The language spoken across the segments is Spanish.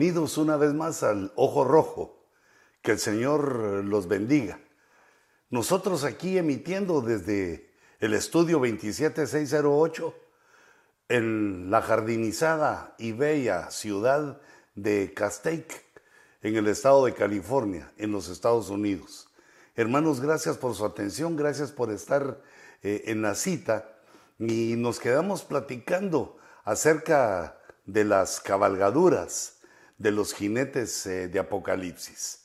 Bienvenidos una vez más al Ojo Rojo. Que el Señor los bendiga. Nosotros aquí emitiendo desde el estudio 27608 en la jardinizada y bella ciudad de Castaic, en el estado de California, en los Estados Unidos. Hermanos, gracias por su atención, gracias por estar eh, en la cita y nos quedamos platicando acerca de las cabalgaduras de los jinetes eh, de Apocalipsis.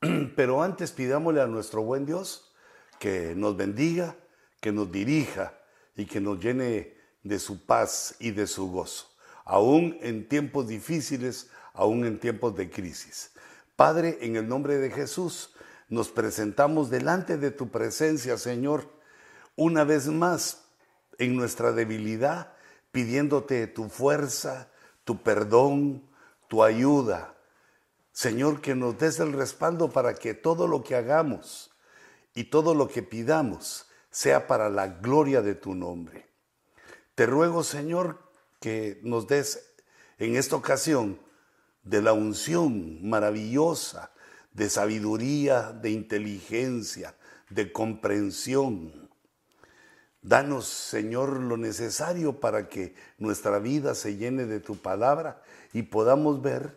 Pero antes pidámosle a nuestro buen Dios que nos bendiga, que nos dirija y que nos llene de su paz y de su gozo, aún en tiempos difíciles, aún en tiempos de crisis. Padre, en el nombre de Jesús, nos presentamos delante de tu presencia, Señor, una vez más en nuestra debilidad, pidiéndote tu fuerza, tu perdón, tu ayuda. Señor, que nos des el respaldo para que todo lo que hagamos y todo lo que pidamos sea para la gloria de tu nombre. Te ruego, Señor, que nos des en esta ocasión de la unción maravillosa, de sabiduría, de inteligencia, de comprensión. Danos, Señor, lo necesario para que nuestra vida se llene de tu palabra y podamos ver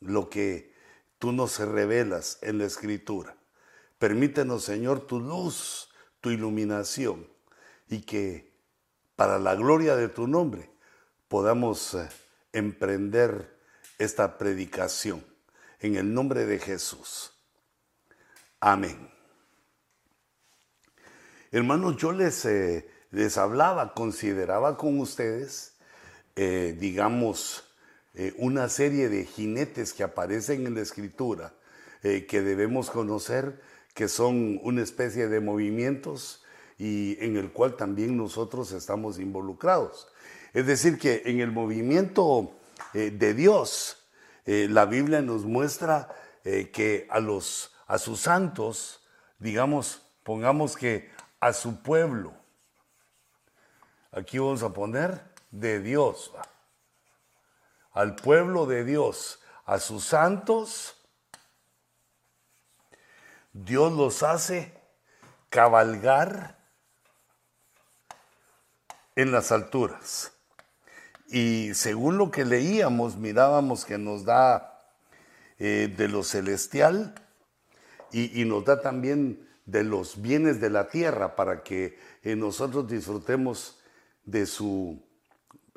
lo que tú nos revelas en la escritura. Permítenos, Señor, tu luz, tu iluminación y que para la gloria de tu nombre podamos eh, emprender esta predicación en el nombre de Jesús. Amén. Hermanos, yo les, eh, hablaba, consideraba con ustedes, eh, digamos, eh, una serie de jinetes que aparecen en la escritura eh, que debemos conocer, que son una especie de movimientos y en el cual también nosotros estamos involucrados. Es decir, que en el movimiento eh, de Dios, la Biblia nos muestra que a, los, a sus santos, digamos, pongamos que a su pueblo, aquí vamos a poner de Dios al pueblo de Dios, a sus santos, Dios los hace cabalgar en las alturas. Y según lo que leíamos, mirábamos que nos da eh, de lo celestial y, nos da también de los bienes de la tierra para que eh, nosotros disfrutemos de su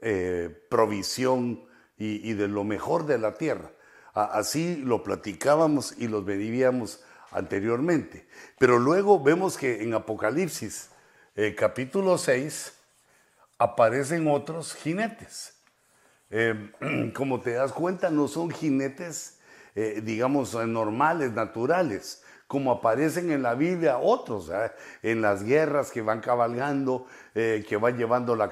eh, provisión y, de lo mejor de la tierra. Así lo platicábamos y lo vivíamos anteriormente. Pero luego vemos que en Apocalipsis eh, capítulo 6 aparecen otros jinetes. Eh, como te das cuenta, no son jinetes, eh, digamos, normales, naturales, como aparecen en la Biblia otros, en las guerras que van cabalgando, que van llevando la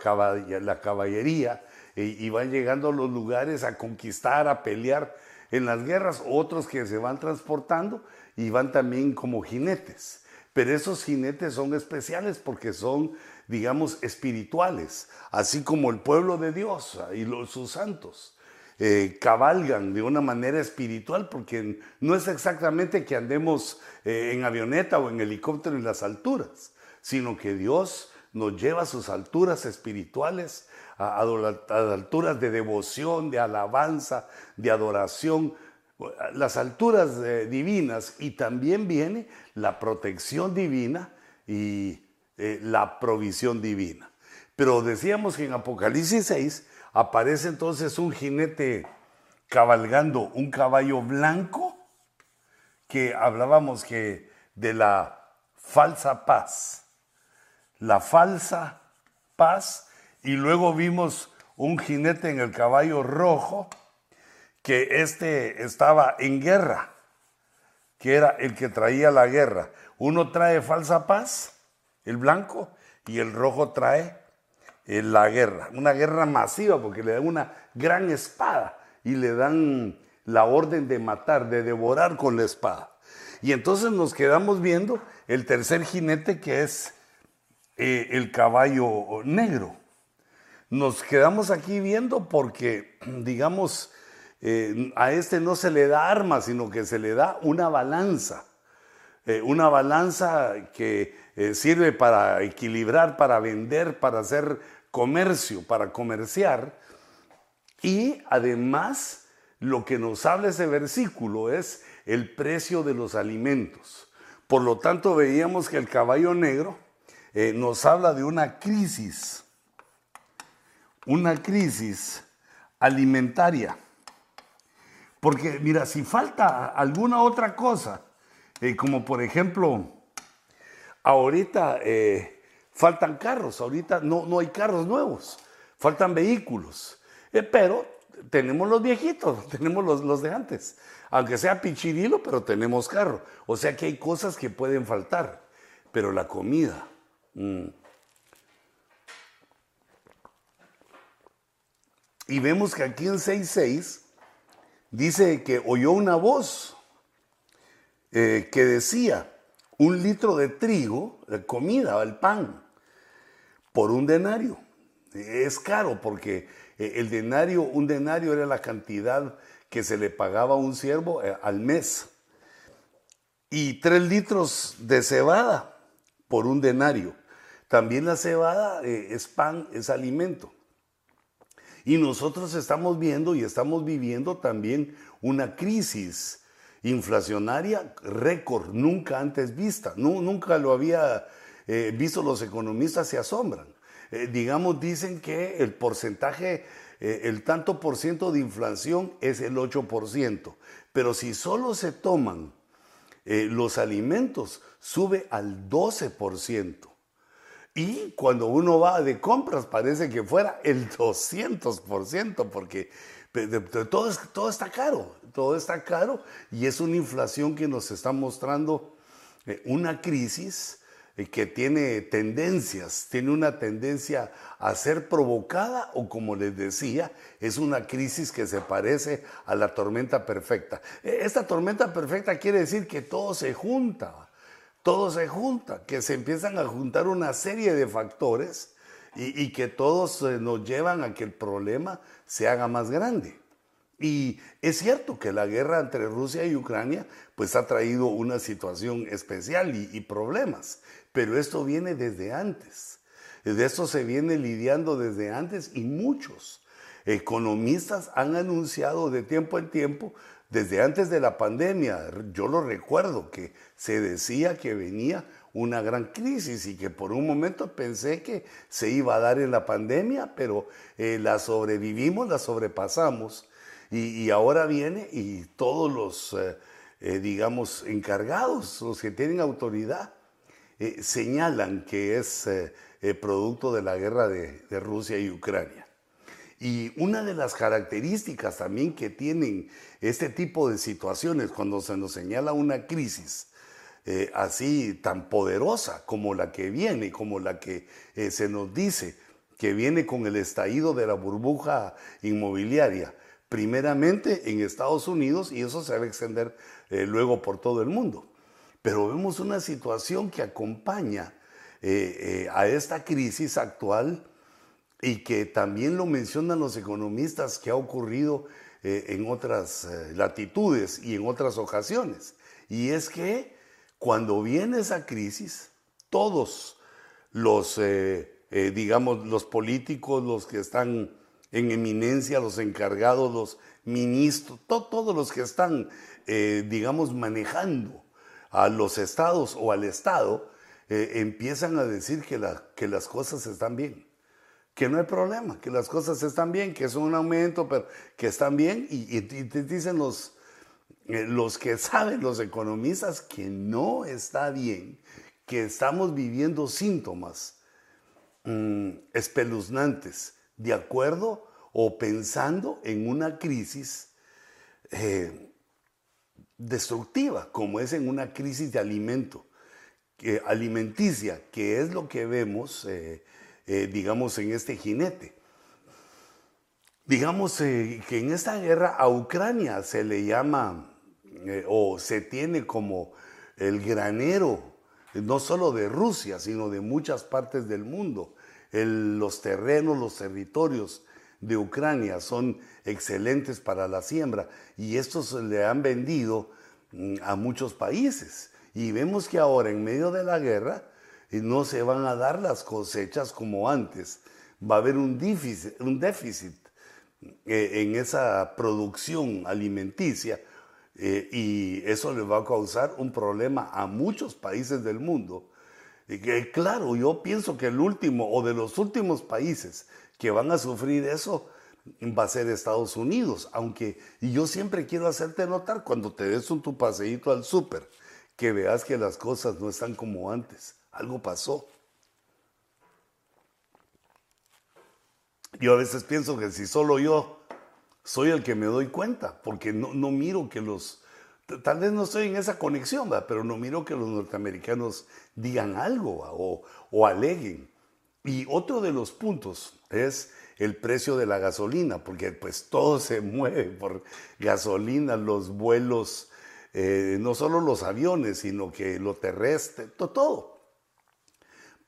caballería y, van llegando a los lugares a conquistar, a pelear en las guerras, otros que se van transportando y van también como jinetes. Pero esos jinetes son especiales porque son, digamos, espirituales, así como el pueblo de Dios y los, sus santos. Eh, cabalgan de una manera espiritual, porque no es exactamente que andemos eh, en avioneta o en helicóptero en las alturas, sino que Dios nos lleva a sus alturas espirituales a, alturas de devoción, de alabanza, de adoración, las alturas eh, divinas y también viene la protección divina y eh, la provisión divina. Pero decíamos que en Apocalipsis 6 aparece entonces un jinete cabalgando un caballo blanco que hablábamos que de la falsa paz. La falsa paz y luego vimos un jinete en el caballo rojo, que este estaba en guerra, que era el que traía la guerra. Uno trae falsa paz, el blanco, y el rojo trae eh, la guerra. Una guerra masiva porque le dan una gran espada y le dan la orden de matar, de devorar con la espada. Y entonces nos quedamos viendo el tercer jinete que es eh, el caballo negro nos quedamos aquí viendo porque, digamos, eh, a este no se le da armas, sino que se le da una balanza. Eh, una balanza que eh, sirve para equilibrar, para vender, para hacer comercio, para comerciar. Y además, lo que nos habla ese versículo es el precio de los alimentos. Por lo tanto, veíamos que el caballo negro nos habla de una crisis, una crisis alimentaria. Porque mira, si falta alguna otra cosa, eh, como por ejemplo, ahorita eh, faltan carros, ahorita no, no hay carros nuevos, faltan vehículos, eh, pero tenemos los viejitos, tenemos los, los de antes, aunque sea pichirilo, pero tenemos carro. O sea que hay cosas que pueden faltar, pero la comida... Mm. Y vemos que aquí en 6.6 dice que oyó una voz eh, que decía, un litro de trigo, de comida, el pan, por un denario. Es caro porque eh, el denario, un denario era la cantidad que se le pagaba a un siervo eh, al mes. Y tres litros de cebada por un denario. También la cebada es pan, es alimento. Y nosotros estamos viendo y estamos viviendo también una crisis inflacionaria récord, nunca antes vista. nunca lo había eh, visto, los economistas se asombran. Eh, digamos, dicen que el porcentaje, eh, el tanto por ciento de inflación es el 8%, pero si solo se toman los alimentos, sube al 12%. Y cuando uno va de compras parece que fuera el 200%, porque todo, todo está caro, todo está caro y es una inflación que nos está mostrando eh, una crisis eh, que tiene tendencias, tiene una tendencia a ser provocada o como les decía, es una crisis que se parece a la tormenta perfecta. E, esta tormenta perfecta quiere decir que todo se junta todo se junta, que se empiezan a juntar una serie de factores y, que todos eh, nos llevan a que el problema se haga más grande. Y es cierto que la guerra entre Rusia y Ucrania pues ha traído una situación especial y, y problemas, pero esto viene desde antes. De esto se viene lidiando desde antes y muchos economistas han anunciado de tiempo en tiempo desde antes de la pandemia, yo lo recuerdo, que se decía que venía una gran crisis y que por un momento pensé que se iba a dar en la pandemia, pero eh, la sobrevivimos, la sobrepasamos y, ahora viene y todos los, eh, eh, digamos, encargados, los que tienen autoridad, señalan que es producto de la guerra de Rusia y Ucrania. Y una de las características también que tienen este tipo de situaciones cuando se nos señala una crisis eh, así tan poderosa como la que viene, como la que eh, se nos dice que viene con el estallido de la burbuja inmobiliaria, primeramente en Estados Unidos y eso se va a extender eh, luego por todo el mundo. Pero vemos una situación que acompaña a esta crisis actual y que también lo mencionan los economistas que ha ocurrido eh, en otras eh, latitudes y en otras ocasiones. Y es que cuando viene esa crisis, todos los, eh, digamos, los políticos, los que están en eminencia, los encargados, los ministros, todos los que están, digamos, manejando a los estados o al Estado, empiezan a decir que, que las cosas están bien que no hay problema, que las cosas están bien, que es un aumento, pero que están bien. Y, te dicen los, eh, los que saben, los economistas, que no está bien, que estamos viviendo síntomas mm, espeluznantes, de acuerdo o pensando en una crisis eh, destructiva, como es en una crisis de alimento, alimenticia, que es lo que vemos. Eh, digamos, en este jinete. Digamos eh, que en esta guerra a Ucrania se le llama eh, o se tiene como el granero, no solo de Rusia, sino de muchas partes del mundo, los terrenos, los territorios de Ucrania son excelentes para la siembra y estos le han vendido mm, a muchos países. Y vemos que ahora en medio de la guerra eh, no se van a dar las cosechas como antes. Va a haber un déficit, un déficit eh, en esa producción alimenticia eh, y eso le va a causar un problema a muchos países del mundo. Y que, claro, yo pienso que el último o de los últimos países que van a sufrir eso va a ser Estados Unidos, aunque y yo siempre quiero hacerte notar cuando te des un tu paseíto al súper, que veas que las cosas no están como antes, algo pasó. Yo a veces pienso que si solo yo soy el que me doy cuenta, porque no, no miro que los, tal vez no estoy en esa conexión, pero no miro que los norteamericanos digan algo o, o aleguen. Y otro de los puntos es el precio de la gasolina, porque pues todo se mueve por gasolina, los vuelos, eh, no solo los aviones, sino que lo terrestre, todo.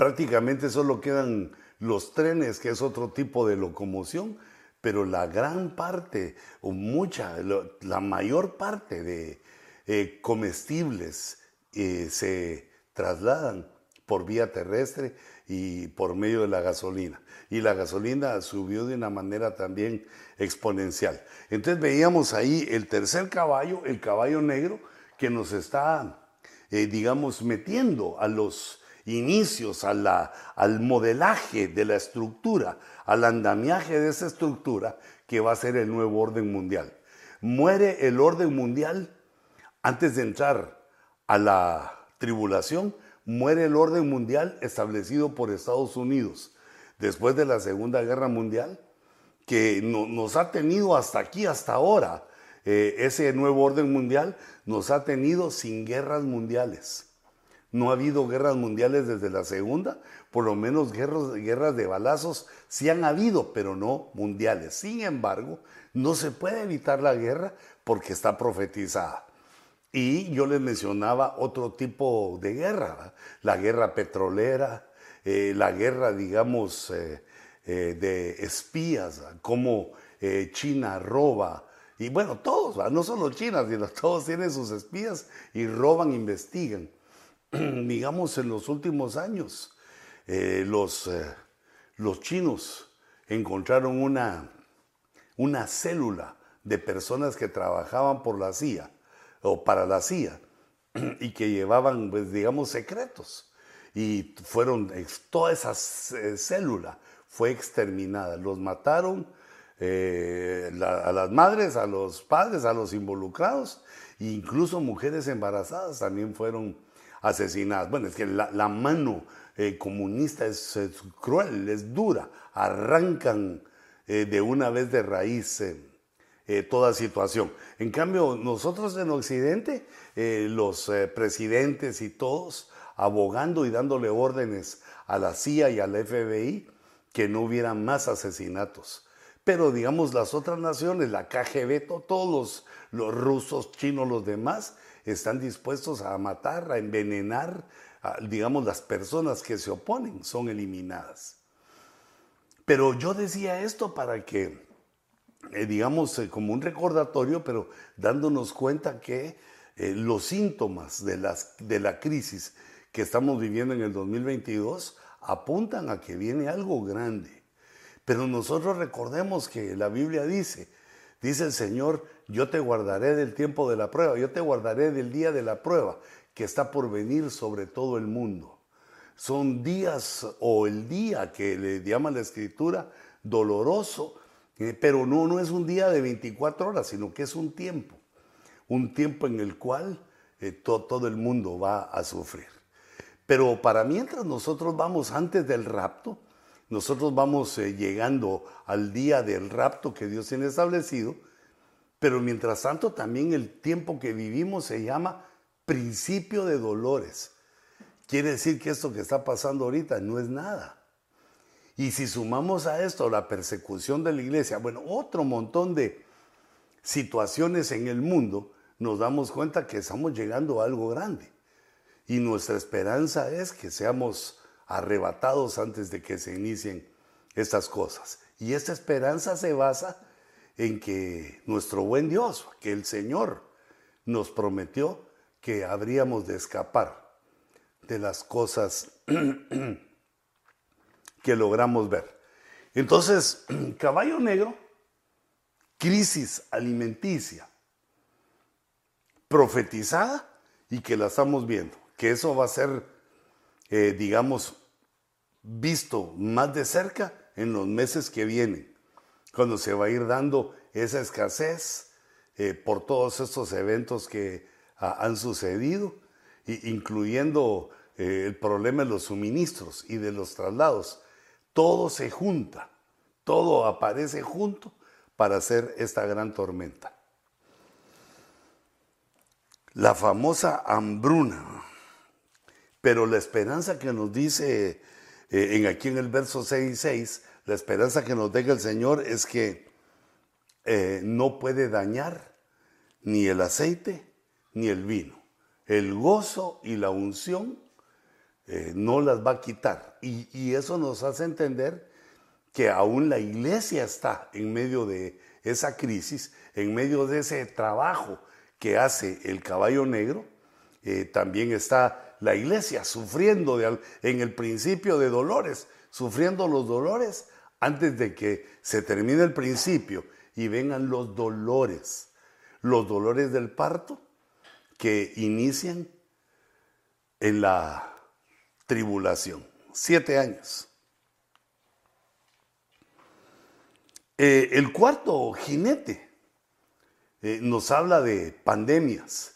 Prácticamente solo quedan los trenes, que es otro tipo de locomoción, pero la gran parte, o mucha, la mayor parte de eh, comestibles eh, se trasladan por vía terrestre y por medio de la gasolina. Y la gasolina subió de una manera también exponencial. Entonces veíamos ahí el tercer caballo, el caballo negro, que nos está, eh, digamos, metiendo a los inicios, al modelaje de la estructura, al andamiaje de esa estructura que va a ser el nuevo orden mundial. Muere el orden mundial antes de entrar a la tribulación, muere el orden mundial establecido por Estados Unidos después de la Segunda Guerra Mundial, que nos ha tenido hasta aquí, hasta ahora. Eh, ese nuevo orden mundial nos ha tenido sin guerras mundiales. No ha habido guerras mundiales desde la segunda, por lo menos guerras, de balazos sí han habido, pero no mundiales. Sin embargo, no se puede evitar la guerra porque está profetizada. Y yo les mencionaba otro tipo de guerra, la guerra petrolera, eh, la guerra, digamos, eh, eh, de espías, cómo China roba, y bueno, todos, no solo China, todos tienen sus espías y roban, investigan. digamos, en los últimos años, eh, los, eh, los chinos encontraron una, una célula de personas que trabajaban por la CIA o para la CIA y que llevaban, pues, digamos, secretos. Y fueron, toda esa eh, célula fue exterminada. Los mataron a las madres, a los padres, a los involucrados, incluso mujeres embarazadas también fueron asesinadas. Bueno, es que la, mano eh, comunista es, cruel, es dura, arrancan eh, de una vez de raíz eh, toda situación. En cambio, nosotros en Occidente, los presidentes y todos, abogando y dándole órdenes a la CIA y al FBI que no hubiera más asesinatos. Pero digamos las otras naciones, la KGB, todos los rusos, chinos, los demás, están dispuestos a matar, a envenenar, digamos, las personas que se oponen son eliminadas. Pero yo decía esto para que, eh, digamos, eh, como un recordatorio, pero dándonos cuenta que eh, los síntomas de, las, de la crisis que estamos viviendo en el 2022 apuntan a que viene algo grande. Pero nosotros recordemos que la Biblia dice, dice el Señor, yo te guardaré del tiempo de la prueba, yo te guardaré del día de la prueba que está por venir sobre todo el mundo. Son días o el día que le llama la escritura doloroso, eh, pero no, no es un día de 24 horas, sino que es un tiempo, un tiempo en el cual eh, todo el mundo va a sufrir. Pero para mientras nosotros vamos antes del rapto, nosotros vamos eh, llegando al día del rapto que Dios tiene establecido, pero mientras tanto también el tiempo que vivimos se llama principio de dolores. Quiere decir que esto que está pasando ahorita no es nada. Y si sumamos a esto la persecución de la iglesia, bueno, otro montón de situaciones en el mundo, nos damos cuenta que estamos llegando a algo grande. Y nuestra esperanza es que seamos arrebatados antes de que se inicien estas cosas. Y esta esperanza se basa en que nuestro buen Dios, que el Señor, nos prometió que habríamos de escapar de las cosas que logramos ver. Entonces, caballo negro, crisis alimenticia, profetizada y que la estamos viendo, que eso va a ser, eh, digamos, visto más de cerca en los meses que vienen, cuando se va a ir dando esa escasez eh, por todos estos eventos que ah, han sucedido, incluyendo eh, el problema de los suministros y de los traslados. Todo se junta, todo aparece junto para hacer esta gran tormenta. La famosa hambruna. Pero la esperanza que nos dice eh, en aquí en el verso 6 y 6, la esperanza que nos deja el Señor es que eh, no puede dañar ni el aceite ni el vino. El gozo y la unción eh, no las va a quitar. Y, eso nos hace entender que aún la iglesia está en medio de esa crisis, en medio de ese trabajo que hace el caballo negro, eh, también está la iglesia sufriendo en el principio de dolores, sufriendo los dolores antes de que se termine el principio y vengan los dolores, los dolores del parto que inician en la tribulación. Siete años. Eh, el cuarto jinete eh, nos habla de pandemias.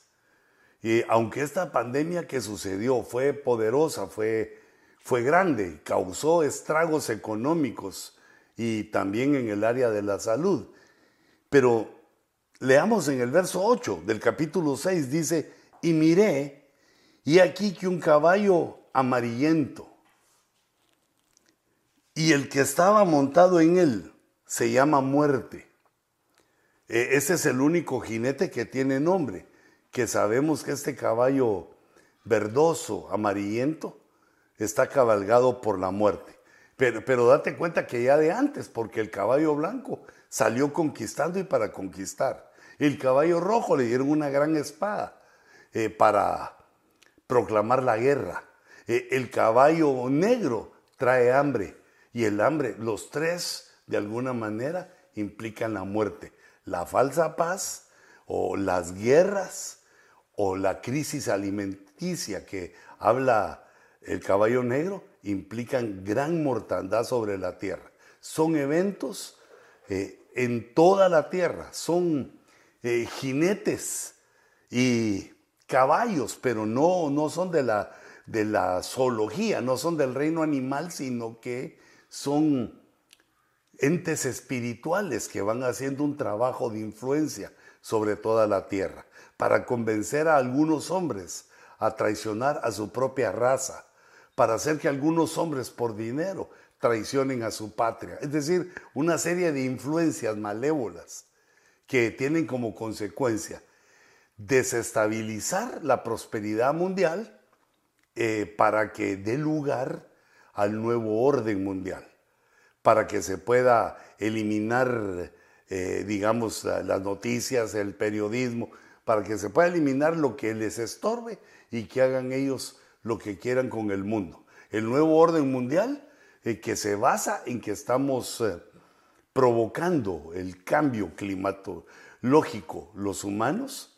Y aunque esta pandemia que sucedió fue poderosa, fue, fue grande, causó estragos económicos y también en el área de la salud. Pero leamos en el verso 8 del capítulo 6, dice, y miré, y aquí que un caballo amarillento, y el que estaba montado en él, se llama muerte. E, ese es el único jinete que tiene nombre, que sabemos que este caballo verdoso, amarillento, está cabalgado por la muerte. Pero, pero date cuenta que ya de antes, porque el caballo blanco salió conquistando y para conquistar. El caballo rojo le dieron una gran espada eh, para proclamar la guerra. Eh, el caballo negro trae hambre y el hambre, los tres de alguna manera implican la muerte. La falsa paz o las guerras o la crisis alimenticia que habla el caballo negro implican gran mortandad sobre la tierra. Son eventos eh, en toda la tierra, son eh, jinetes y caballos, pero no, no son de la, de la zoología, no son del reino animal, sino que son entes espirituales que van haciendo un trabajo de influencia sobre toda la tierra para convencer a algunos hombres a traicionar a su propia raza, para hacer que algunos hombres por dinero traicionen a su patria. Es decir, una serie de influencias malévolas que tienen como consecuencia desestabilizar la prosperidad mundial eh, para que dé lugar al nuevo orden mundial para que se pueda eliminar, eh, digamos, las noticias, el periodismo, para que se pueda eliminar lo que les estorbe y que hagan ellos lo que quieran con el mundo. El nuevo orden mundial eh, que se basa en que estamos eh, provocando el cambio climatológico los humanos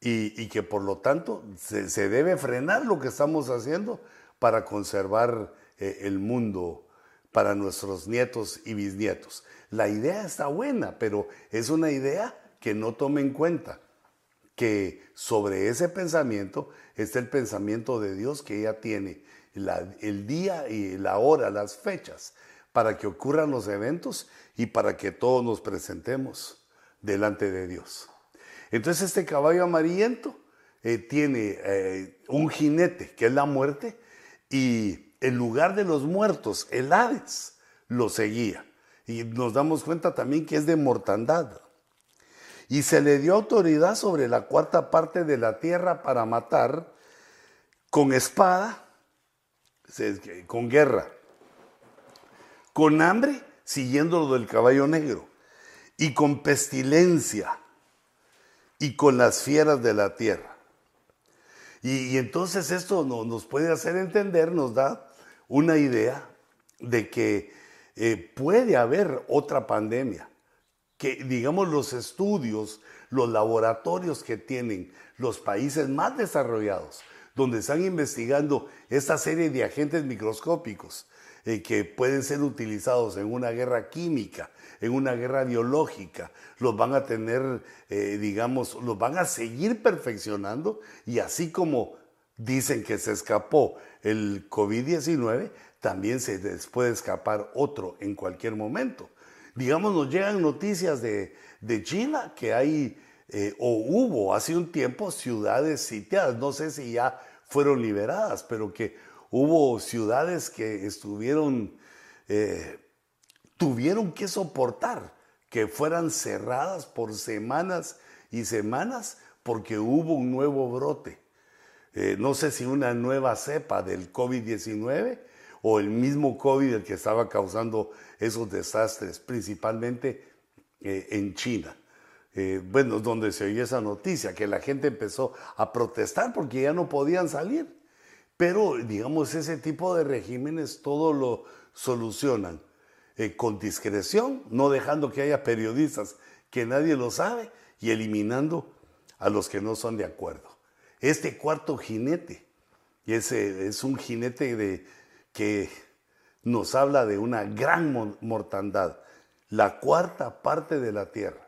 y, que por lo tanto se, debe frenar lo que estamos haciendo para conservar el mundo para nuestros nietos y bisnietos. La idea está buena, pero es una idea que no toma en cuenta que sobre ese pensamiento está el pensamiento de Dios que ya tiene el día y la hora, las fechas, para que ocurran los eventos y para que todos nos presentemos delante de Dios. Entonces este caballo amarillento eh, tiene eh, un jinete, que es la muerte, y el lugar de los muertos, el Hades, lo seguía. Y nos damos cuenta también que es de mortandad. Y se le dio autoridad sobre la cuarta parte de la tierra para matar con espada, con guerra, con hambre, siguiendo lo del caballo negro, y con pestilencia, y con las fieras de la tierra. Y, entonces esto nos puede hacer entender, nos da una idea de que eh, puede haber otra pandemia, que digamos los estudios, los laboratorios que tienen los países más desarrollados, donde están investigando esta serie de agentes microscópicos eh, que pueden ser utilizados en una guerra química, en una guerra biológica, los van a tener, eh, digamos, los van a seguir perfeccionando y así como dicen que se escapó el COVID-19, también se les puede escapar otro en cualquier momento. Digamos, nos llegan noticias de, China que hay eh, o hubo hace un tiempo ciudades sitiadas, no sé si ya fueron liberadas, pero que hubo ciudades que estuvieron, eh, tuvieron que soportar que fueran cerradas por semanas y semanas porque hubo un nuevo brote. Eh, no sé si una nueva cepa del COVID-19 o el mismo COVID el que estaba causando esos desastres, principalmente eh, en China. Eh, bueno, donde se oye esa noticia, que la gente empezó a protestar porque ya no podían salir. Pero, digamos, ese tipo de regímenes todo lo solucionan con discreción, no dejando que haya periodistas que nadie lo sabe y eliminando a los que no son de acuerdo. Este cuarto jinete, y ese es un jinete de, que nos habla de una gran mortandad, la cuarta parte de la tierra.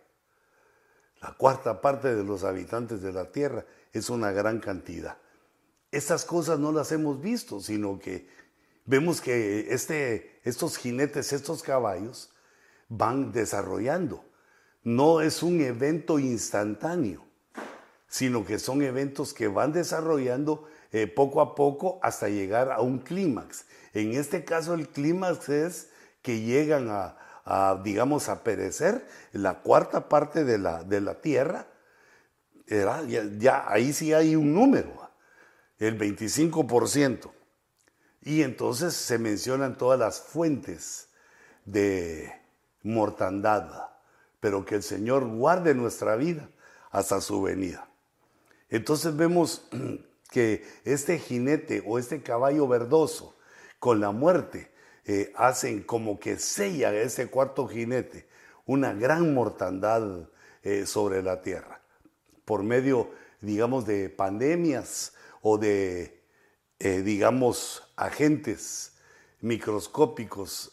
La cuarta parte de los habitantes de la tierra es una gran cantidad. Estas cosas no las hemos visto, sino que vemos que este, estos jinetes, estos caballos, van desarrollando. No es un evento instantáneo sino que son eventos que van desarrollando eh, poco a poco hasta llegar a un clímax. En este caso el clímax es que llegan a, digamos, a perecer la cuarta parte de la, de la Tierra. Ya, ahí sí hay un número, el 25%. Y entonces se mencionan todas las fuentes de mortandad, pero que el Señor guarde nuestra vida hasta su venida. Entonces vemos que este jinete o este caballo verdoso con la muerte eh, hacen como que sella ese cuarto jinete una gran mortandad eh, sobre la tierra. Por medio, digamos, de pandemias o de, eh, digamos, agentes microscópicos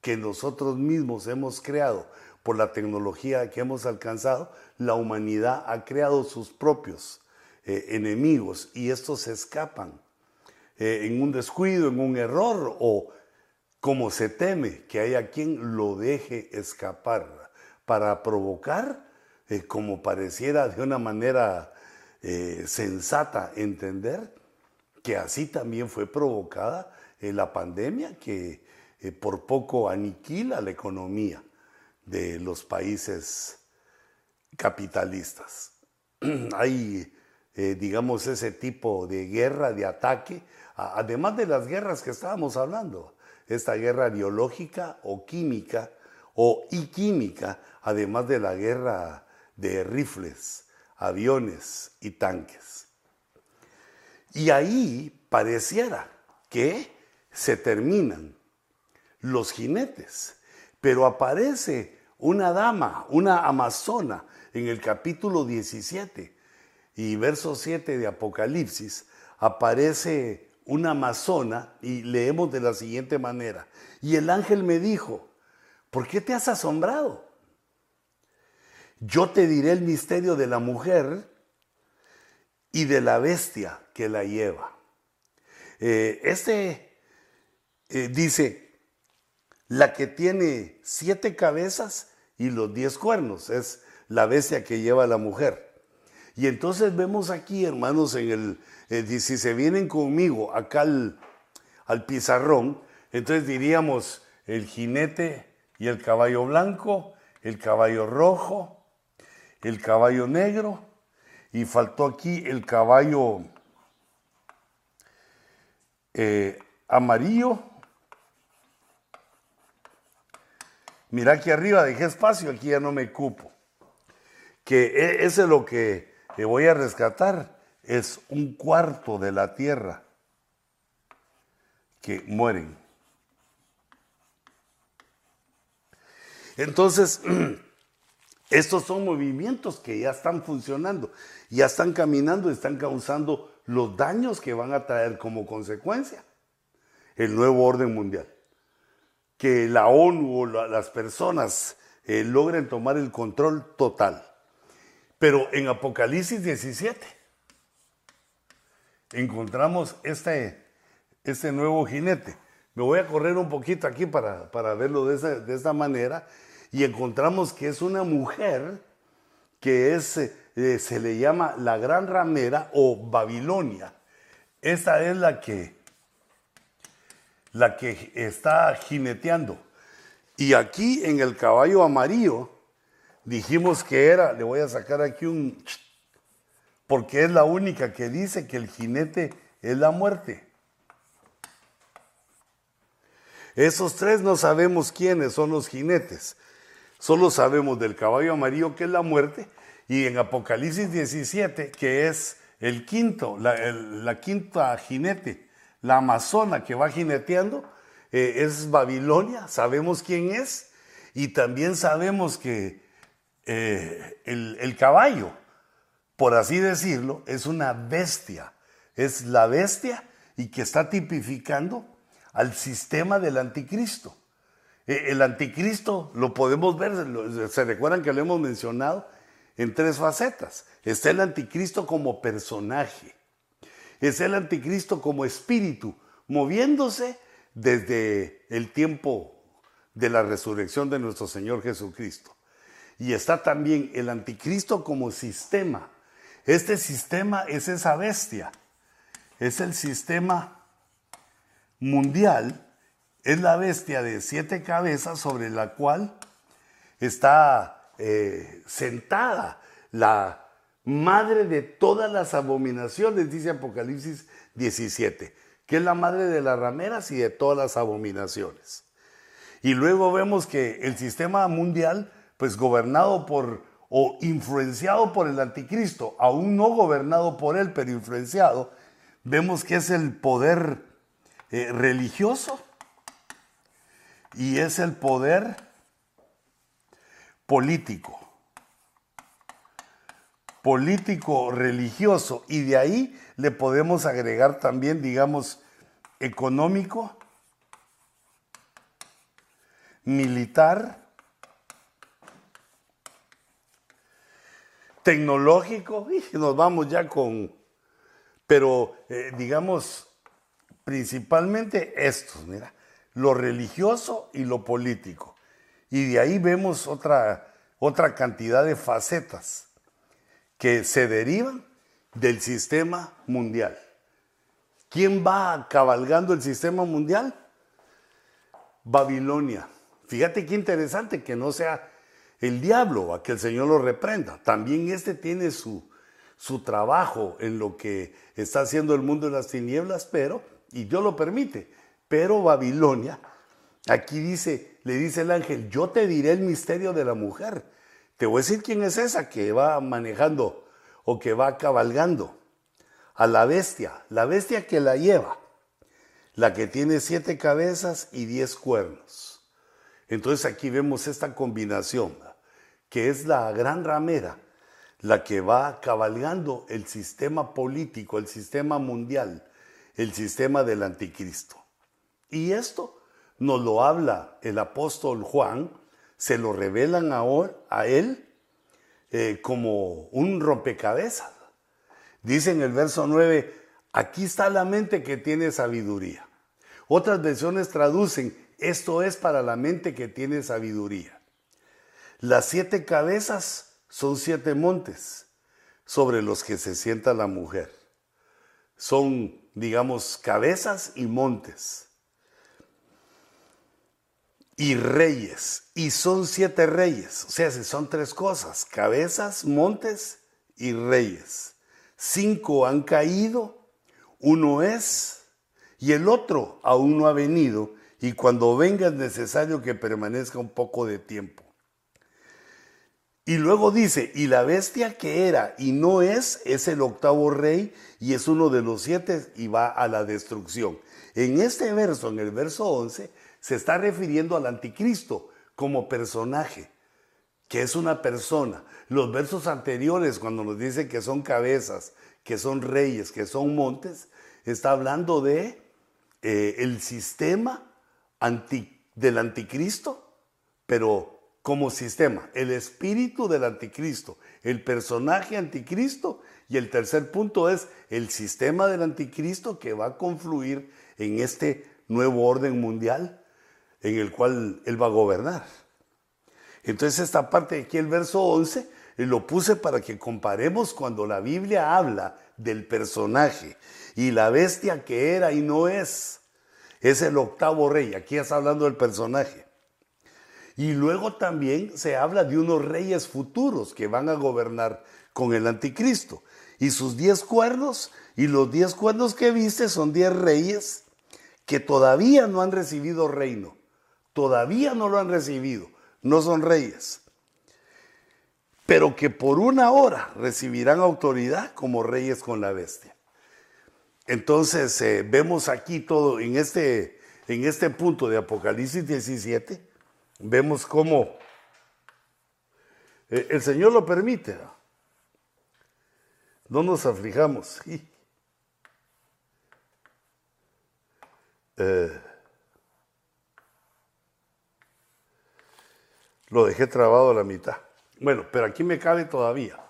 que nosotros mismos hemos creado por la tecnología que hemos alcanzado, la humanidad ha creado sus propios eh, enemigos y estos se escapan eh, en un descuido, en un error o como se teme que haya quien lo deje escapar para provocar, eh, como pareciera de una manera sensata entender, que así también fue provocada la pandemia que por poco aniquila la economía de los países capitalistas. Hay, eh, digamos, ese tipo de guerra, de ataque, además de las guerras que estábamos hablando, esta guerra biológica o química o y química, además de la guerra de rifles, aviones y tanques. Y ahí pareciera que se terminan los jinetes, pero aparece una dama, una amazona, en el capítulo 17 y verso 7 de Apocalipsis, aparece una amazona y leemos de la siguiente manera. Y el ángel me dijo, ¿por qué te has asombrado? Yo te diré el misterio de la mujer y de la bestia que la lleva. Eh, este eh, dice, la que tiene siete cabezas y los diez cuernos, es la bestia que lleva la mujer. Y entonces vemos aquí, hermanos, en el, eh, si se vienen conmigo acá al, al pizarrón, entonces diríamos el jinete y el caballo blanco, el caballo rojo, el caballo negro, y faltó aquí el caballo eh, amarillo, Mira aquí arriba dejé espacio, aquí ya no me cupo. Que e, ese es lo que voy a rescatar, es un cuarto de la tierra que mueren. Entonces, estos son movimientos que ya están funcionando, ya están caminando están causando los daños que van a traer como consecuencia el nuevo orden mundial. Que la ONU o las personas eh, logren tomar el control total. Pero en Apocalipsis 17 encontramos este, este nuevo jinete. Me voy a correr un poquito aquí para, para verlo de, de esta manera y encontramos que es una mujer que es, eh, se le llama la gran ramera o Babilonia. Esta es la que, la que está jineteando. Y aquí en el caballo amarillo dijimos que era, le voy a sacar aquí un, porque es la única que dice que el jinete es la muerte. Esos tres no sabemos quiénes son los jinetes. Solo sabemos del caballo amarillo que es la muerte y en Apocalipsis 17 que es el quinto, la, quinta jinete, la amazona que va jineteando, eh, es Babilonia, sabemos quién es y también sabemos que eh, el, el caballo, por así decirlo, es una bestia, es la bestia y que está tipificando al sistema del anticristo. Eh, el anticristo lo podemos ver, se recuerdan que lo hemos mencionado en tres facetas. Está el anticristo como personaje, es el anticristo como espíritu, moviéndose desde el tiempo de la resurrección de nuestro Señor Jesucristo. Y está también el anticristo como sistema. Este sistema es esa bestia, es el sistema mundial, es la bestia de siete cabezas sobre la cual está eh, sentada la madre de todas las abominaciones, dice Apocalipsis 17, que es la madre de las rameras y de todas las abominaciones. Y luego vemos que el sistema mundial, pues gobernado por o influenciado por el anticristo, aún no gobernado por él, pero influenciado, vemos que es el poder eh, religioso y es el poder político. Político religioso. Y de ahí le podemos agregar también, digamos, económico, militar, tecnológico, y nos vamos ya con, pero eh, digamos, principalmente estos, mira, lo religioso y lo político. Y de ahí vemos otra, otra cantidad de facetas que se derivan del sistema mundial. ¿Quién va cabalgando el sistema mundial? Babilonia. Fíjate qué interesante que no sea el diablo a que el Señor lo reprenda. También este tiene su, su trabajo en lo que está haciendo el mundo de las tinieblas, pero y Dios lo permite. Pero Babilonia, aquí dice, le dice el ángel, yo te diré el misterio de la mujer. Te voy a decir quién es esa que va manejando o que va cabalgando. A la bestia, la bestia que la lleva, la que tiene siete cabezas y diez cuernos. Entonces aquí vemos esta combinación, que es la gran ramera, la que va cabalgando el sistema político, el sistema mundial, el sistema del anticristo. Y esto nos lo habla el apóstol Juan, se lo revelan ahora a él eh, como un rompecabezas. Dice en el verso 9, aquí está la mente que tiene sabiduría. Otras versiones traducen, esto es para la mente que tiene sabiduría. Las siete cabezas son siete montes sobre los que se sienta la mujer. Son digamos, cabezas y montes. Y reyes. Y son siete reyes. O sea, son tres cosas. Cabezas, montes y reyes. Cinco han caído. Uno es. Y el otro aún no ha venido. y cuando venga es necesario que permanezca un poco de tiempo. Y luego dice, y la bestia que era y no es, es el octavo rey y es uno de los siete y va a la destrucción. En este verso, en el verso 11, se está refiriendo al anticristo como personaje, que es una persona. Los versos anteriores, cuando nos dice que son cabezas, que son reyes, que son montes, está hablando de eh, el sistema del anticristo, pero como sistema, el espíritu del anticristo, el personaje anticristo y el tercer punto es el sistema del anticristo que va a confluir en este nuevo orden mundial en el cual él va a gobernar. Entonces esta parte de aquí, el verso 11, lo puse para que comparemos cuando la Biblia habla del personaje y la bestia que era y no es. Es el octavo rey, aquí está hablando del personaje. Y luego también se habla de unos reyes futuros que van a gobernar con el anticristo. Y sus diez cuernos, y los diez cuernos que viste son diez reyes que todavía no han recibido reino. Todavía no lo han recibido. No son reyes. Pero que por una hora recibirán autoridad como reyes con la bestia. Entonces eh, vemos aquí todo en este, en este punto de Apocalipsis 17 vemos cómo eh, el Señor lo permite. No nos aflijamos. Eh, lo dejé trabado a la mitad. Bueno, pero aquí me cabe todavía.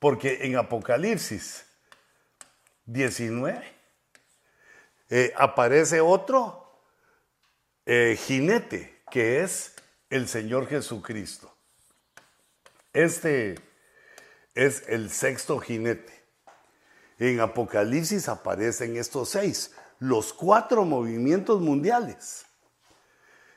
Porque en Apocalipsis 19 eh, aparece otro jinete que es el Señor Jesucristo. Este es el sexto jinete. En Apocalipsis aparecen estos seis, los cuatro movimientos mundiales.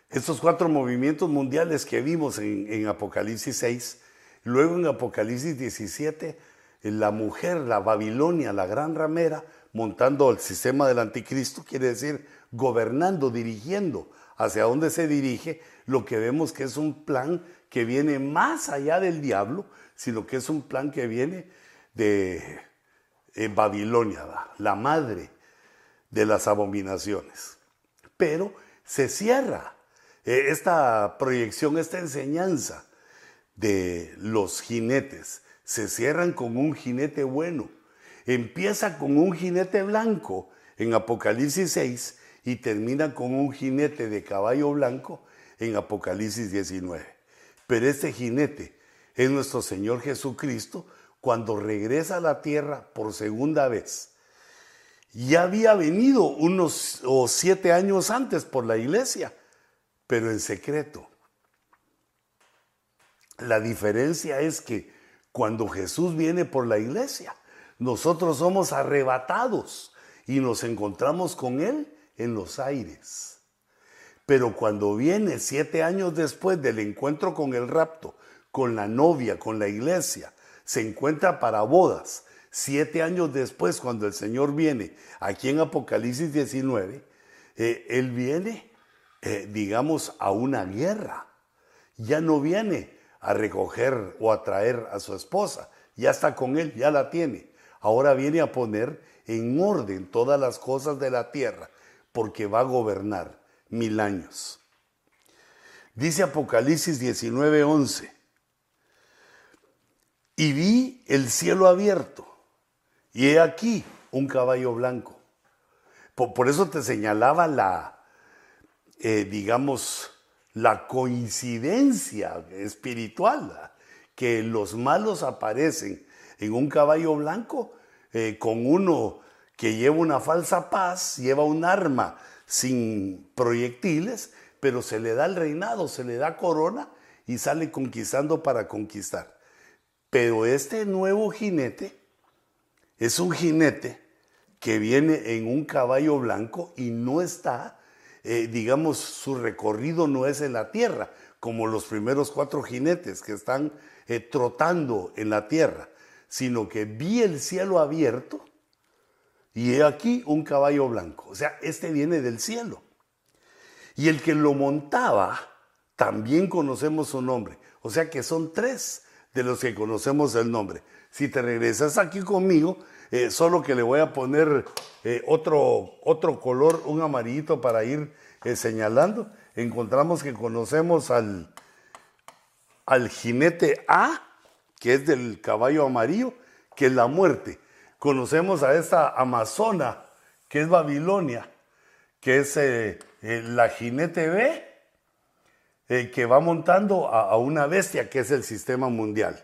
Estos cuatro movimientos mundiales que vimos en, Apocalipsis 6, luego en Apocalipsis 17, la mujer, la Babilonia, la gran ramera, montando el sistema del anticristo, quiere decir gobernando, dirigiendo hacia dónde se dirige, lo que vemos que es un plan que viene más allá del diablo, sino que es un plan que viene de eh, Babilonia, la madre de las abominaciones. Pero se cierra eh, esta proyección, esta enseñanza de los jinetes, se cierran con un jinete bueno. Empieza con un jinete blanco en Apocalipsis 6 y termina con un jinete de caballo blanco en Apocalipsis 19. Pero este jinete es nuestro Señor Jesucristo cuando regresa a la tierra por segunda vez. Ya había venido unos o siete años antes por la iglesia, pero en secreto. La diferencia es que cuando Jesús viene por la iglesia, nosotros somos arrebatados y nos encontramos con Él en los aires. Pero cuando viene siete años después del encuentro con el rapto, con la novia, con la iglesia, se encuentra para bodas. Siete años después, cuando el Señor viene, aquí en Apocalipsis 19, eh, Él viene, eh, digamos, a una guerra. Ya no viene a recoger o a traer a su esposa, ya está con Él, ya la tiene. Ahora viene a poner en orden todas las cosas de la tierra, porque va a gobernar mil años. Dice Apocalipsis 19:11, y vi el cielo abierto, y he aquí un caballo blanco. Por, eso te señalaba la, eh, digamos, la coincidencia espiritual, que los malos aparecen en un caballo blanco eh, con uno que lleva una falsa paz, lleva un arma sin proyectiles, pero se le da el reinado, se le da corona y sale conquistando para conquistar. Pero este nuevo jinete es un jinete que viene en un caballo blanco y no está, eh, digamos, su recorrido no es en la tierra, como los primeros cuatro jinetes que están eh, trotando en la tierra, sino que vi el cielo abierto y he aquí un caballo blanco. O sea, este viene del cielo. Y el que lo montaba, también conocemos su nombre. O sea que son tres de los que conocemos el nombre. Si te regresas aquí conmigo, eh, solo que le voy a poner eh, otro, otro color, un amarillito para ir eh, señalando, encontramos que conocemos al, al jinete A, que es del caballo amarillo, que es la muerte. Conocemos a esta amazona, que es Babilonia, que es la jinete B, que va montando a, a una bestia, que es el sistema mundial.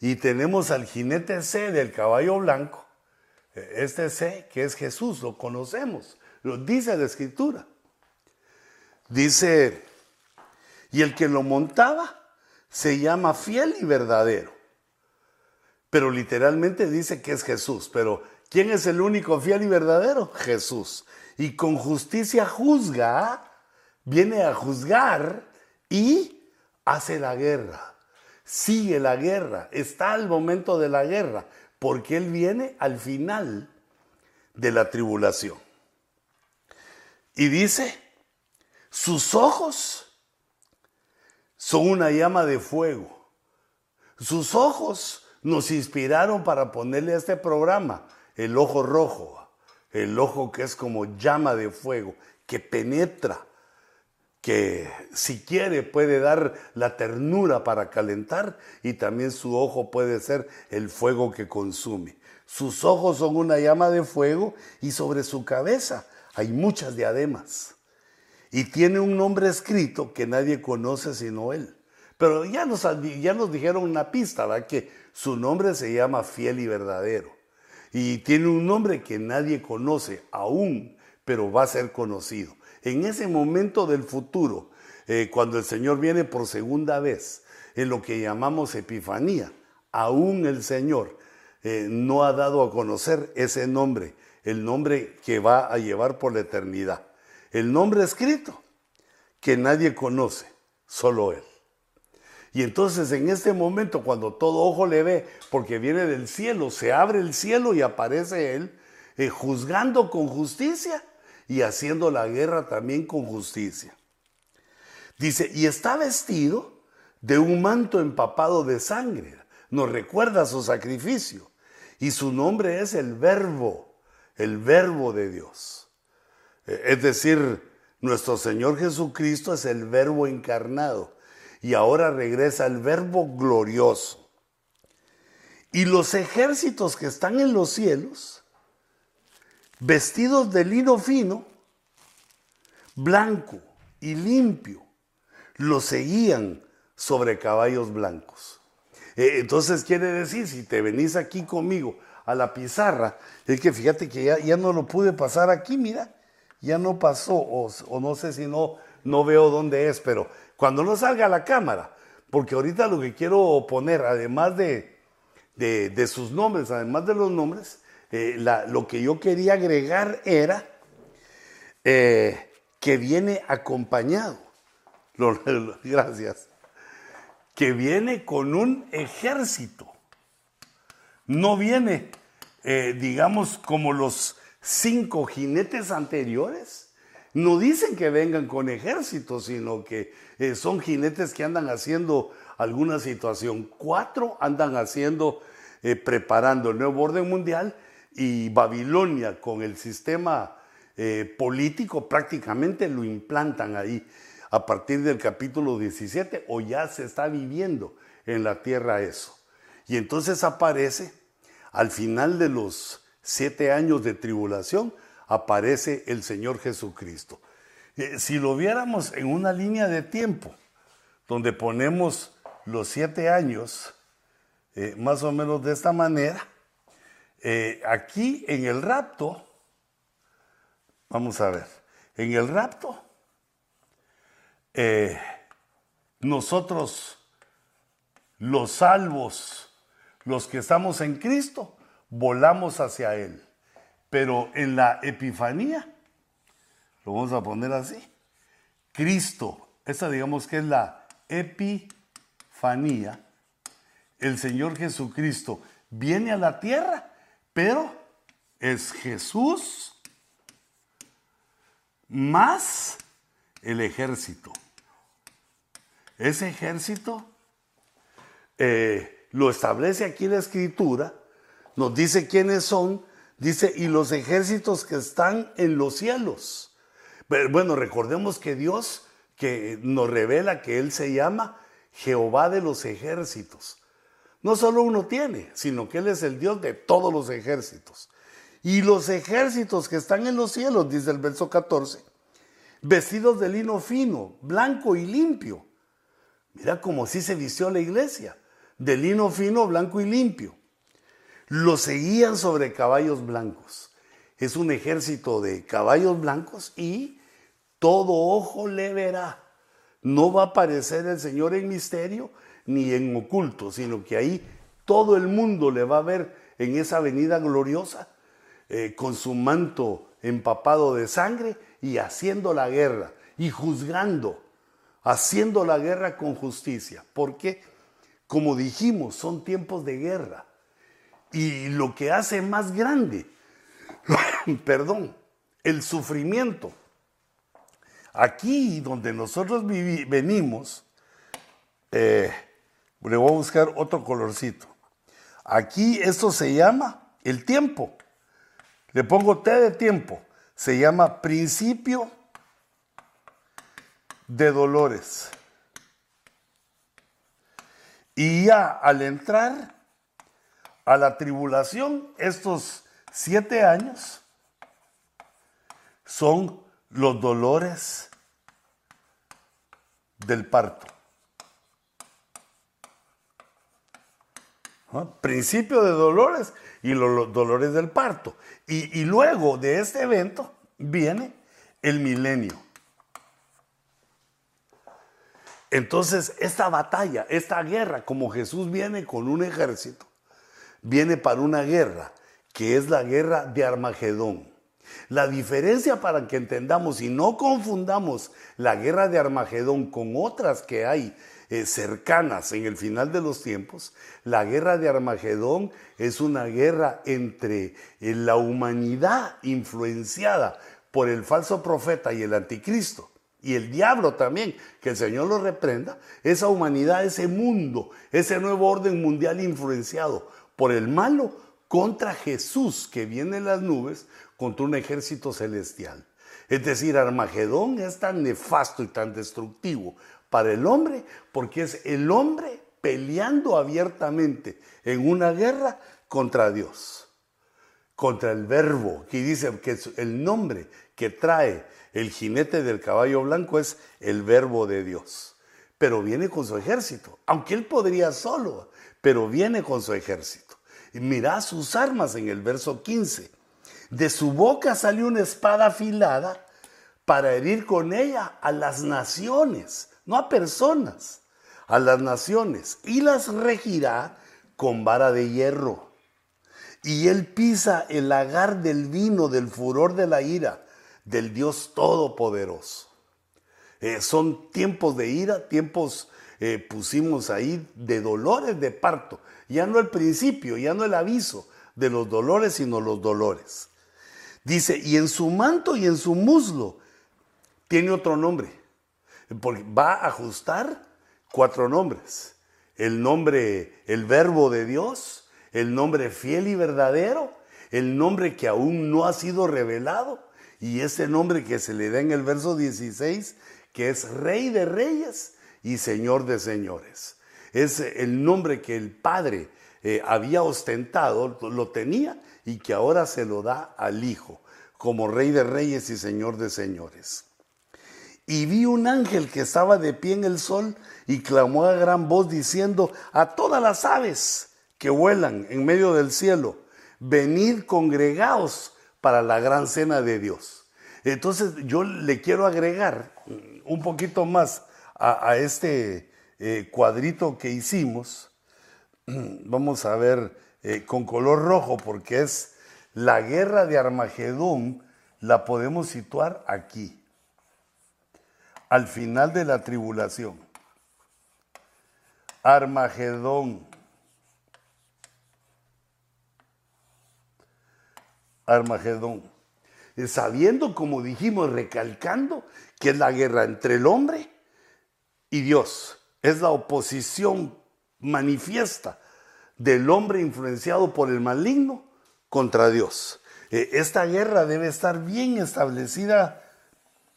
Y tenemos al jinete C del caballo blanco, este sé que es Jesús, lo conocemos, lo dice la escritura. Dice, y el que lo montaba se llama fiel y verdadero. Pero literalmente dice que es Jesús. Pero ¿quién es el único fiel y verdadero? Jesús. Y con justicia juzga, viene a juzgar y hace la guerra. Sigue la guerra, está al momento de la guerra porque Él viene al final de la tribulación. Y dice, sus ojos son una llama de fuego. Sus ojos nos inspiraron para ponerle a este programa el ojo rojo, el ojo que es como llama de fuego, que penetra, que si quiere puede dar la ternura para calentar y también su ojo puede ser el fuego que consume. Sus ojos son una llama de fuego y sobre su cabeza hay muchas diademas. Y tiene un nombre escrito que nadie conoce sino él. Pero ya nos, ya nos dijeron una pista, ¿verdad? Que su nombre se llama fiel y verdadero. Y tiene un nombre que nadie conoce aún, pero va a ser conocido en ese momento del futuro, eh, cuando el Señor viene por segunda vez, en lo que llamamos Epifanía, aún el Señor eh, no ha dado a conocer ese nombre, el nombre que va a llevar por la eternidad. El nombre escrito que nadie conoce, solo Él. Y entonces en este momento, cuando todo ojo le ve, porque viene del cielo, se abre el cielo y aparece Él, eh, juzgando con justicia y haciendo la guerra también con justicia. Dice, y está vestido de un manto empapado de sangre. Nos recuerda su sacrificio. Y su nombre es el verbo, el verbo de Dios. Eh, es decir, nuestro Señor Jesucristo es el verbo encarnado. Y ahora regresa el verbo glorioso. Y los ejércitos que están en los cielos vestidos de lino fino, blanco y limpio, lo seguían sobre caballos blancos. Eh, entonces quiere decir, si te venís aquí conmigo a la pizarra, es que fíjate que ya, no lo pude pasar aquí, mira, ya no pasó, o, no sé si no, no veo dónde es, pero cuando no salga la cámara, porque ahorita lo que quiero poner, además de, de sus nombres, además de los nombres, eh, lo que yo quería agregar era eh, que viene acompañado, gracias, que viene con un ejército. No viene, eh, digamos, como los cinco jinetes anteriores. No dicen que vengan con ejército, sino que son jinetes que andan haciendo alguna situación. Cuatro andan haciendo, preparando el nuevo orden mundial y Babilonia con el sistema eh, político prácticamente lo implantan ahí a partir del capítulo 17 o ya se está viviendo en la tierra eso. Y entonces aparece al final de los siete años de tribulación, aparece el Señor Jesucristo. Eh, si lo viéramos en una línea de tiempo, donde ponemos los siete años, eh, más o menos de esta manera, eh, aquí en el rapto, vamos a ver, en el rapto, nosotros, los salvos, los que estamos en Cristo, volamos hacia Él. Pero en la Epifanía, lo vamos a poner así, Cristo, esa digamos que es la Epifanía, el Señor Jesucristo viene a la tierra pero es Jesús más el ejército. Ese ejército eh, lo establece aquí la escritura, nos dice quiénes son, dice, y los ejércitos que están en los cielos. Bueno, recordemos que Dios que nos revela que Él se llama Jehová de los ejércitos. No solo uno tiene, sino que Él es el Dios de todos los ejércitos. Y los ejércitos que están en los cielos, dice el verso 14, vestidos de lino fino, blanco y limpio. Mira cómo así se vistió la iglesia, de lino fino, blanco y limpio. Los seguían sobre caballos blancos. Es un ejército de caballos blancos y todo ojo le verá. No va a aparecer el Señor en misterio ni en oculto, sino que ahí todo el mundo le va a ver en esa venida gloriosa, eh, con su manto empapado de sangre y haciendo la guerra y juzgando, haciendo la guerra con justicia. Porque, como dijimos, son tiempos de guerra. Y lo que hace más grande, perdón, el sufrimiento. Aquí donde nosotros venimos, eh, le voy a buscar otro colorcito. Aquí esto se llama el tiempo. Le pongo T de tiempo se llama principio de dolores. Y ya al entrar a la tribulación, estos siete años son los dolores del parto. Principio de dolores y los, dolores del parto. Y, luego de este evento viene el milenio. Entonces, esta batalla, esta guerra, como Jesús viene con un ejército, viene para una guerra que es la guerra de Armagedón. La diferencia para que entendamos y no confundamos la guerra de Armagedón con otras que hay eh, cercanas en el final de los tiempos, la guerra de Armagedón es una guerra entre eh, la humanidad influenciada por el falso profeta y el anticristo, y el diablo también, que el Señor lo reprenda, esa humanidad, ese mundo, ese nuevo orden mundial influenciado por el malo contra Jesús que viene en las nubes, contra un ejército celestial. Es decir, Armagedón es tan nefasto y tan destructivo para el hombre, porque es el hombre peleando abiertamente en una guerra contra Dios, contra el verbo, que dice que el nombre que trae el jinete del caballo blanco es el verbo de Dios, pero viene con su ejército, aunque él podría solo, pero viene con su ejército. Y mira sus armas en el verso 15. De su boca salió una espada afilada para herir con ella a las naciones no a personas, a las naciones, y las regirá con vara de hierro. Y él pisa el lagar del vino, del furor de la ira, del Dios Todopoderoso. Eh, son tiempos de ira, tiempos eh, pusimos ahí de dolores de parto. Ya no el principio, ya no el aviso de los dolores, sino los dolores. Dice, y en su manto y en su muslo tiene otro nombre porque va a ajustar cuatro nombres. El nombre, el verbo de Dios, el nombre fiel y verdadero, el nombre que aún no ha sido revelado y ese nombre que se le da en el verso 16, que es Rey de Reyes y Señor de Señores. Es el nombre que el Padre eh, había ostentado, lo tenía y que ahora se lo da al Hijo como Rey de Reyes y Señor de Señores. Y vi un ángel que estaba de pie en el sol y clamó a gran voz diciendo a todas las aves que vuelan en medio del cielo, venid congregaos para la gran cena de Dios. Entonces yo le quiero agregar un poquito más a, este eh, cuadrito que hicimos. Vamos a ver eh, con color rojo porque es la guerra de Armagedón, la podemos situar aquí al final de la tribulación. Armagedón. Armagedón. eh, sabiendo, como dijimos, recalcando que es la guerra entre el hombre y Dios. Es la oposición manifiesta del hombre influenciado por el maligno contra Dios. Eh, esta guerra debe estar bien establecida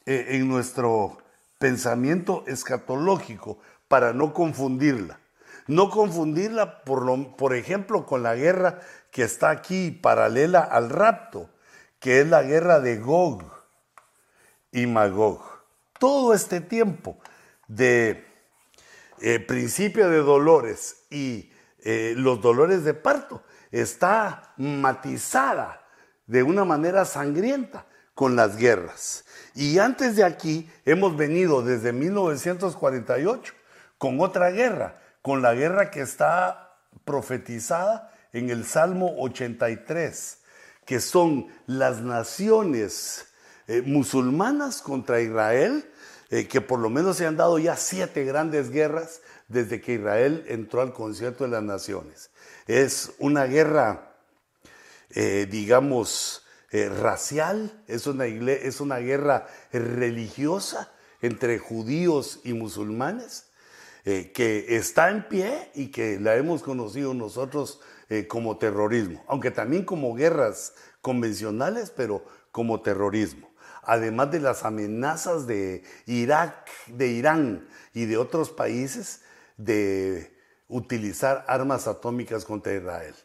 eh, en nuestro pensamiento escatológico para no confundirla. No confundirla, por, por ejemplo, con la guerra que está aquí paralela al rapto, que es la guerra de Gog y Magog. Todo este tiempo de eh, principio de dolores y eh, los dolores de parto está matizada de una manera sangrienta con las guerras. Y antes de aquí hemos venido desde 1948 con otra guerra, con la guerra que está profetizada en el Salmo 83, que son las naciones eh, musulmanas contra Israel, eh, que por lo menos se han dado ya siete grandes guerras desde que Israel entró al concierto de las naciones. Es una guerra, eh, digamos, racial, es una, es una guerra religiosa entre judíos y musulmanes, que está en pie y que la hemos conocido nosotros eh, como terrorismo, aunque también como guerras convencionales, pero como terrorismo. Además de las amenazas de Irak, de Irán y de otros países de utilizar armas atómicas contra Israel.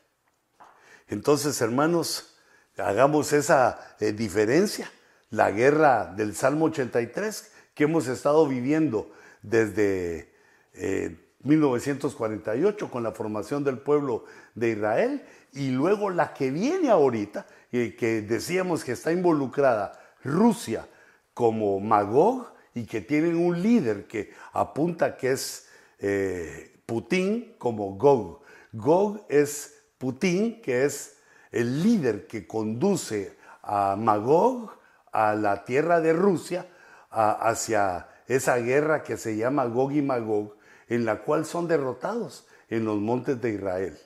Entonces, hermanos, hagamos esa eh, diferencia. La guerra del Salmo 83 que hemos estado viviendo desde eh, 1948 con la formación del pueblo de Israel y luego la que viene ahorita, que decíamos que está involucrada Rusia como Magog y que tienen un líder que apunta que es eh, Putin como Gog. Gog es Putin, que es el líder que conduce a Magog a la tierra de Rusia hacia esa guerra que se llama Gog y Magog en la cual son derrotados en los montes de Israel.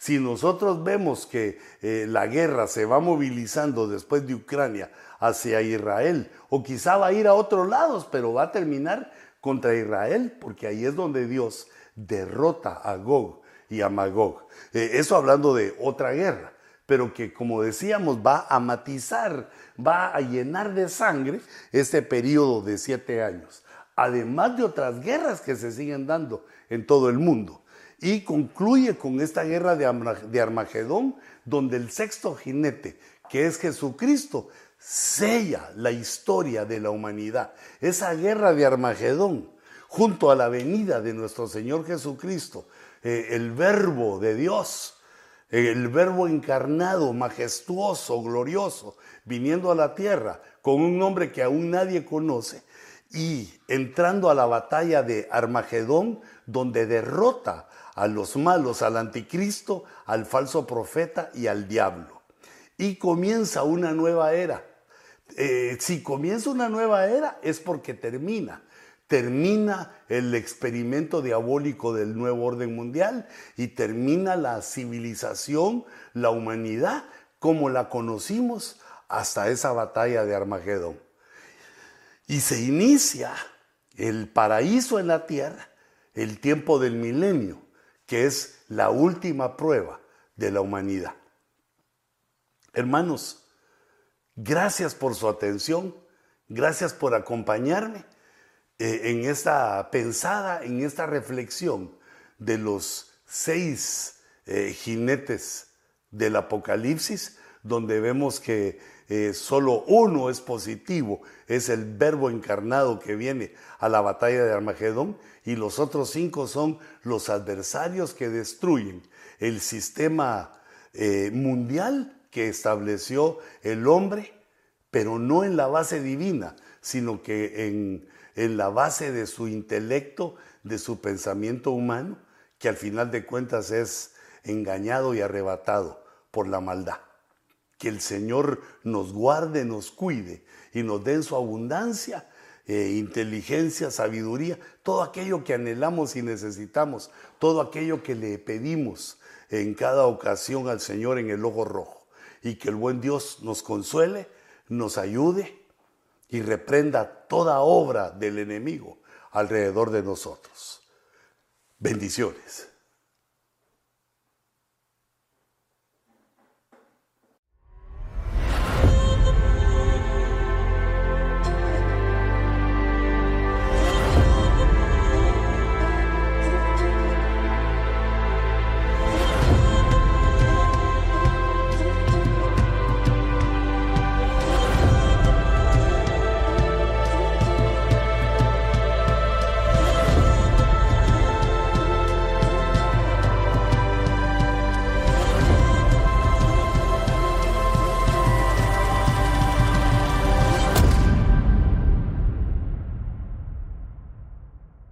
Si nosotros vemos que eh, la guerra se va movilizando después de Ucrania hacia Israel, o quizá va a ir a otros lados, pero va a terminar contra Israel, porque ahí es donde Dios derrota a Gog y a Magog. Eh, eso hablando de otra guerra, pero que como decíamos va a matizar, va a llenar de sangre este periodo de siete años además de otras guerras que se siguen dando en todo el mundo. Y concluye con esta guerra de Armagedón, donde el sexto jinete, que es Jesucristo, sella la historia de la humanidad. Esa guerra de Armagedón, junto a la venida de nuestro Señor Jesucristo, eh, el verbo de Dios, el verbo encarnado, majestuoso, glorioso, viniendo a la tierra con un nombre que aún nadie conoce, y entrando a la batalla de Armagedón, donde derrota a los malos, al anticristo, al falso profeta y al diablo. Y comienza una nueva era. Eh, si comienza una nueva era es porque termina. Termina el experimento diabólico del nuevo orden mundial y termina la civilización, la humanidad, como la conocimos hasta esa batalla de Armagedón. Y se inicia el paraíso en la tierra, el tiempo del milenio, que es la última prueba de la humanidad. Hermanos, gracias por su atención, gracias por acompañarme eh, en esta pensada, en esta reflexión de los seis eh, jinetes del Apocalipsis, donde vemos que eh, solo uno es positivo, es el verbo encarnado que viene a la batalla de Armagedón, y los otros cinco son los adversarios que destruyen el sistema eh, mundial que estableció el hombre, pero no en la base divina, sino que en, en la base de su intelecto, de su pensamiento humano, que al final de cuentas es engañado y arrebatado por la maldad. Que el Señor nos guarde, nos cuide y nos dé en su abundancia eh, inteligencia, sabiduría, todo aquello que anhelamos y necesitamos, todo aquello que le pedimos en cada ocasión al Señor en el ojo rojo. Y que el buen Dios nos consuele, nos ayude y reprenda toda obra del enemigo alrededor de nosotros. Bendiciones.